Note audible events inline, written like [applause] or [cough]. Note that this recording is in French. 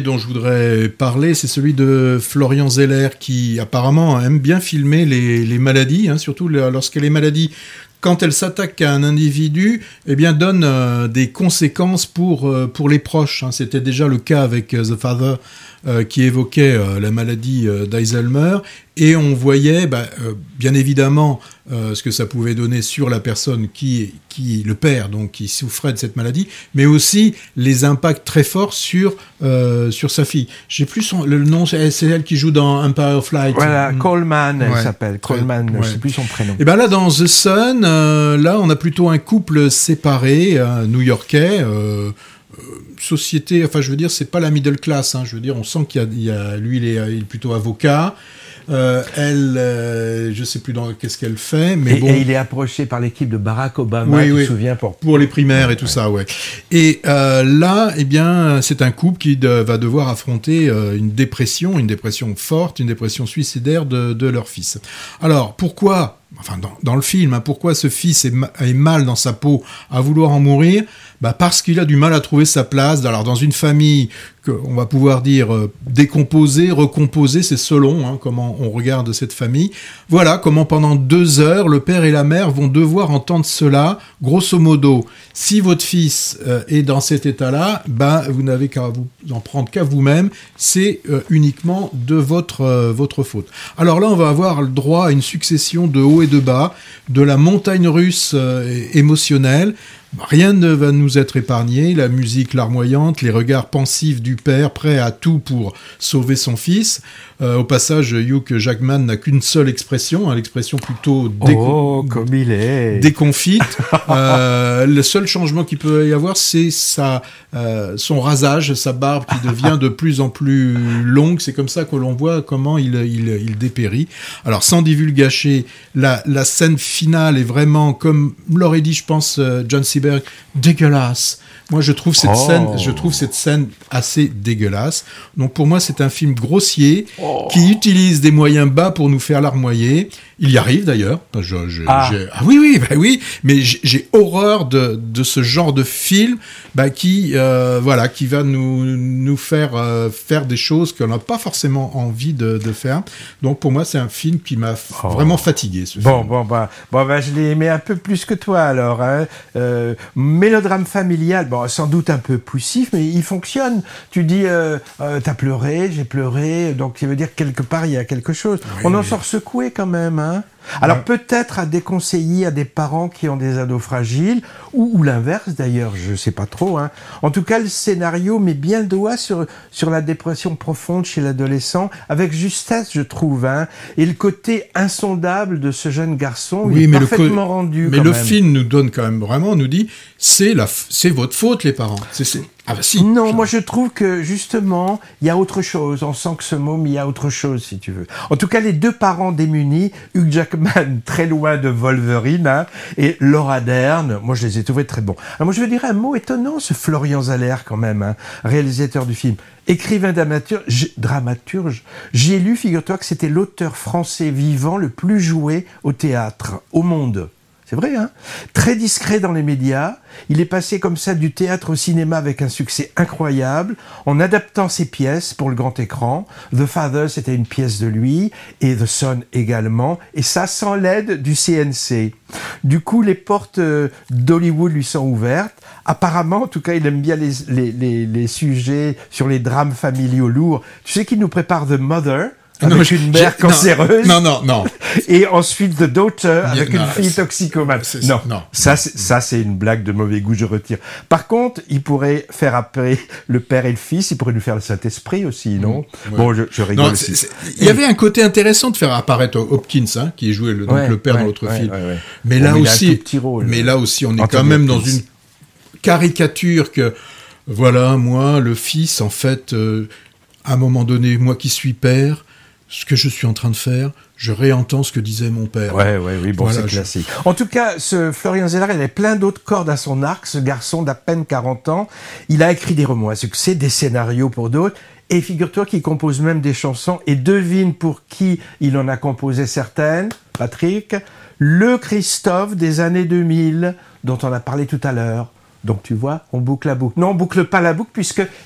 dont je voudrais parler, c'est celui de Florian Zeller qui apparemment aime bien filmer les, maladies, hein, surtout lorsque les maladies quand elles s'attaquent à un individu, eh bien, donnent euh, des conséquences pour, euh, pour les proches. Hein. C'était déjà le cas avec euh, The Father qui évoquait la maladie d'Alzheimer, et on voyait bah, bien évidemment ce que ça pouvait donner sur la personne qui, qui le père, donc qui souffrait de cette maladie, mais aussi les impacts très forts sur sur sa fille. J'ai plus son, le nom, c'est elle qui joue dans Empire of Light. Voilà, mm. Coleman, elle s'appelle Coleman, je sais plus son prénom. Et ben là, dans The Sun, là, on a plutôt un couple séparé, new-yorkais société, enfin je veux dire, c'est pas la middle class, hein, je veux dire, on sent qu'il y, a, lui il est, plutôt avocat, euh, elle, euh, je sais plus dans qu'est-ce qu'elle fait, mais et, bon. Et il est approché par l'équipe de Barack Obama, oui, oui. souviens pour pour les primaires et tout ça, ouais. Et euh, là, eh bien, c'est un couple qui va devoir affronter une dépression, une dépression forte, une dépression suicidaire de, de leur fils. Alors, pourquoi enfin dans, le film, hein, pourquoi ce fils est, mal dans sa peau à vouloir en mourir bah Parce qu'il a du mal à trouver sa place. Alors dans une famille qu'on va pouvoir dire euh, décomposée, recomposée, c'est selon hein, comment on regarde cette famille. Voilà comment pendant deux heures, le père et la mère vont devoir entendre cela. Grosso modo, si votre fils euh, est dans cet état-là, bah, vous n'avez qu'à vous en prendre qu'à vous-même. C'est euh, uniquement de votre, votre faute. Alors là, on va avoir le droit à une succession de hauts et de bas, de la montagne russe émotionnelle, Rien ne va nous être épargné, la musique larmoyante, les regards pensifs du père prêt à tout pour sauver son fils. Euh, au passage, Hugh Jackman n'a qu'une seule expression, hein, l'expression plutôt oh, comme il est. déconfite. [laughs] euh, le seul changement qu'il peut y avoir, c'est sa, euh, son rasage, sa barbe qui devient de plus en plus longue. C'est comme ça que l'on voit comment il, il, il dépérit. Alors, sans divulgacher, la, la scène finale est vraiment, comme l'aurait dit, je pense, John C dégueulasse. Moi, je trouve cette scène, oh. je trouve cette scène assez dégueulasse. Donc, pour moi, c'est un film grossier oh. qui utilise des moyens bas pour nous faire larmoyer. Il y arrive d'ailleurs. ah. ah. oui, oui, bah oui. Mais j'ai horreur de, de, ce genre de film bah, qui, euh, voilà, qui va nous, nous faire euh, faire des choses qu'on n'a pas forcément envie de, de, faire. Donc, pour moi, c'est un film qui m'a oh. vraiment fatigué. Ce bon, bon, bah, bon, bah, je l'ai aimé un peu plus que toi alors. Hein. Euh, mélodrame familial. Bon, sans doute un peu poussif, mais il fonctionne. Tu dis, euh, euh, t'as pleuré, j'ai pleuré, donc ça veut dire quelque part il y a quelque chose. On en sort secoué quand même, hein. Alors peut-être à déconseiller à des parents qui ont des ados fragiles, ou, l'inverse d'ailleurs, je ne sais pas trop. Hein. En tout cas, le scénario met bien le doigt sur, sur la dépression profonde chez l'adolescent, avec justesse, je trouve. Hein. Et le côté insondable de ce jeune garçon, oui, il est parfaitement rendu. Mais le film nous donne quand même vraiment, nous dit, c'est votre faute les parents. C'est ah bah si. Non, moi je trouve que justement, il y a autre chose. On sent que ce mot, mais il y a autre chose, si tu veux. En tout cas, les deux parents démunis, Hugh Jackman, [laughs] très loin de Wolverine, hein, et Laura Dern, moi je les ai trouvés très bons. Alors moi je veux dire un mot étonnant, ce Florian Zeller quand même, hein, réalisateur du film. Écrivain dramaturge j'ai lu, figure-toi, que c'était l'auteur français vivant le plus joué au théâtre, au monde. C'est vrai, hein Très discret dans les médias, il est passé comme ça du théâtre au cinéma avec un succès incroyable, en adaptant ses pièces pour le grand écran. The Father, c'était une pièce de lui, et The Son également, et ça sans l'aide du CNC. Du coup, les portes euh, d'Hollywood lui sont ouvertes. Apparemment, en tout cas, il aime bien les, les, les sujets sur les drames familiaux lourds. Tu sais qu'il nous prépare The Mother, avec une mère cancéreuse. Non, non, non. Et ensuite The Daughter avec une fille toxicomane. Non, non. Ça, ça, c'est une blague de mauvais goût, je retire. Par contre, il pourrait faire après le père et le fils. Il pourrait nous faire le Saint-Esprit aussi, non? Mm, Bon, je, je rigole. aussi. Il y avait un côté intéressant de faire apparaître Hopkins, hein, qui jouait le, donc le père dans l'autre film. Mais là aussi, mais là aussi, on est quand même dans une caricature que, voilà, moi, le fils, en fait, euh, à un moment donné, moi qui suis père, ce que je suis en train de faire, je réentends ce que disait mon père. Ouais, ouais, oui, bon, c'est classique. En tout cas, ce Florian Zeller, il avait plein d'autres cordes à son arc, ce garçon d'à peine 40 ans. Il a écrit des romans à succès, des scénarios pour d'autres. Et figure-toi qu'il compose même des chansons. Et devine pour qui il en a composé certaines, Patrick. Le Christophe des années 2000, dont on a parlé tout à l'heure. Donc tu vois, on boucle la boucle. Non, on boucle pas la boucle puisque